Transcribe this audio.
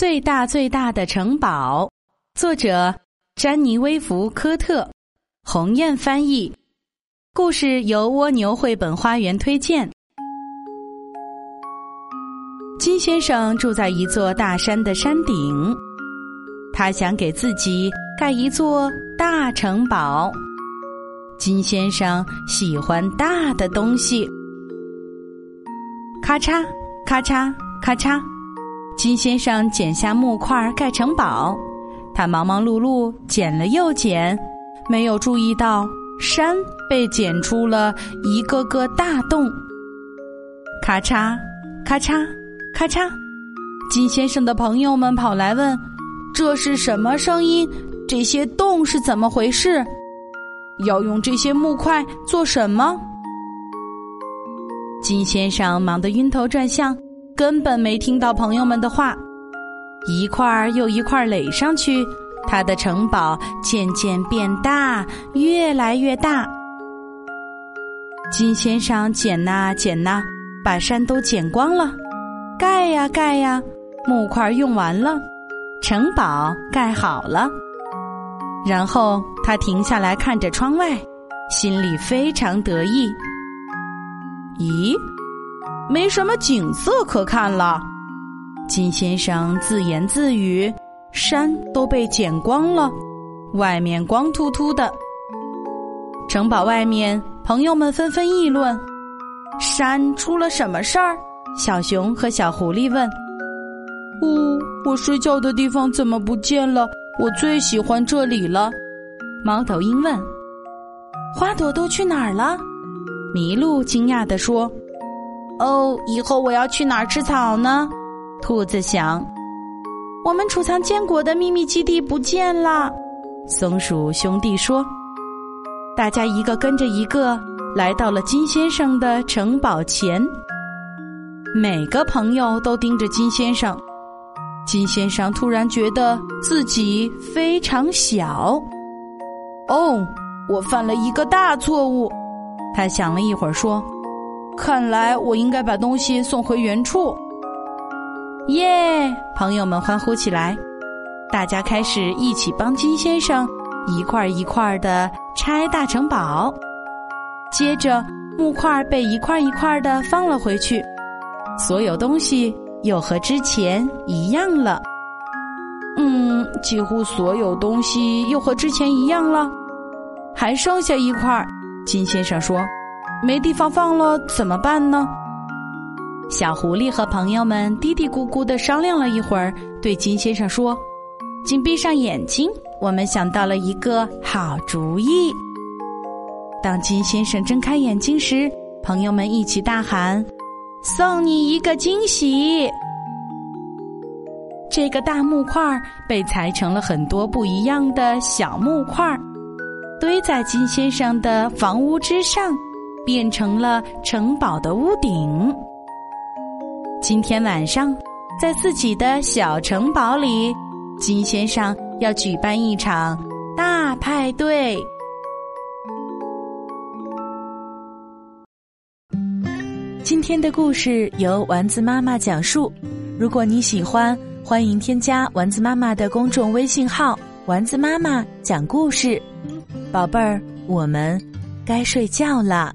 最大最大的城堡》，作者詹妮威弗科特，鸿雁翻译。故事由蜗牛绘本花园推荐。金先生住在一座大山的山顶，他想给自己盖一座大城堡。金先生喜欢大的东西。咔嚓，咔嚓，咔嚓，金先生剪下木块盖城堡。他忙忙碌碌剪了又剪，没有注意到山被剪出了一个个大洞。咔嚓，咔嚓，咔嚓，金先生的朋友们跑来问：“这是什么声音？这些洞是怎么回事？”要用这些木块做什么？金先生忙得晕头转向，根本没听到朋友们的话。一块又一块垒上去，他的城堡渐渐变大，越来越大。金先生捡呐捡呐，把山都捡光了。盖呀盖呀，木块用完了，城堡盖好了。然后他停下来看着窗外，心里非常得意。咦，没什么景色可看了。金先生自言自语：“山都被剪光了，外面光秃秃的。”城堡外面，朋友们纷纷议论：“山出了什么事儿？”小熊和小狐狸问：“呜，我睡觉的地方怎么不见了？”我最喜欢这里了，猫头鹰问：“花朵都去哪儿了？”麋鹿惊讶地说：“哦，以后我要去哪儿吃草呢？”兔子想：“我们储藏坚果的秘密基地不见了。”松鼠兄弟说：“大家一个跟着一个来到了金先生的城堡前，每个朋友都盯着金先生。”金先生突然觉得自己非常小。哦，我犯了一个大错误。他想了一会儿，说：“看来我应该把东西送回原处。”耶！朋友们欢呼起来，大家开始一起帮金先生一块一块的拆大城堡。接着，木块被一块一块的放了回去，所有东西。又和之前一样了，嗯，几乎所有东西又和之前一样了，还剩下一块。金先生说：“没地方放了，怎么办呢？”小狐狸和朋友们嘀嘀咕咕的商量了一会儿，对金先生说：“请闭上眼睛，我们想到了一个好主意。”当金先生睁开眼睛时，朋友们一起大喊。送你一个惊喜！这个大木块被裁成了很多不一样的小木块，堆在金先生的房屋之上，变成了城堡的屋顶。今天晚上，在自己的小城堡里，金先生要举办一场大派对。今天的故事由丸子妈妈讲述。如果你喜欢，欢迎添加丸子妈妈的公众微信号“丸子妈妈讲故事”。宝贝儿，我们该睡觉了。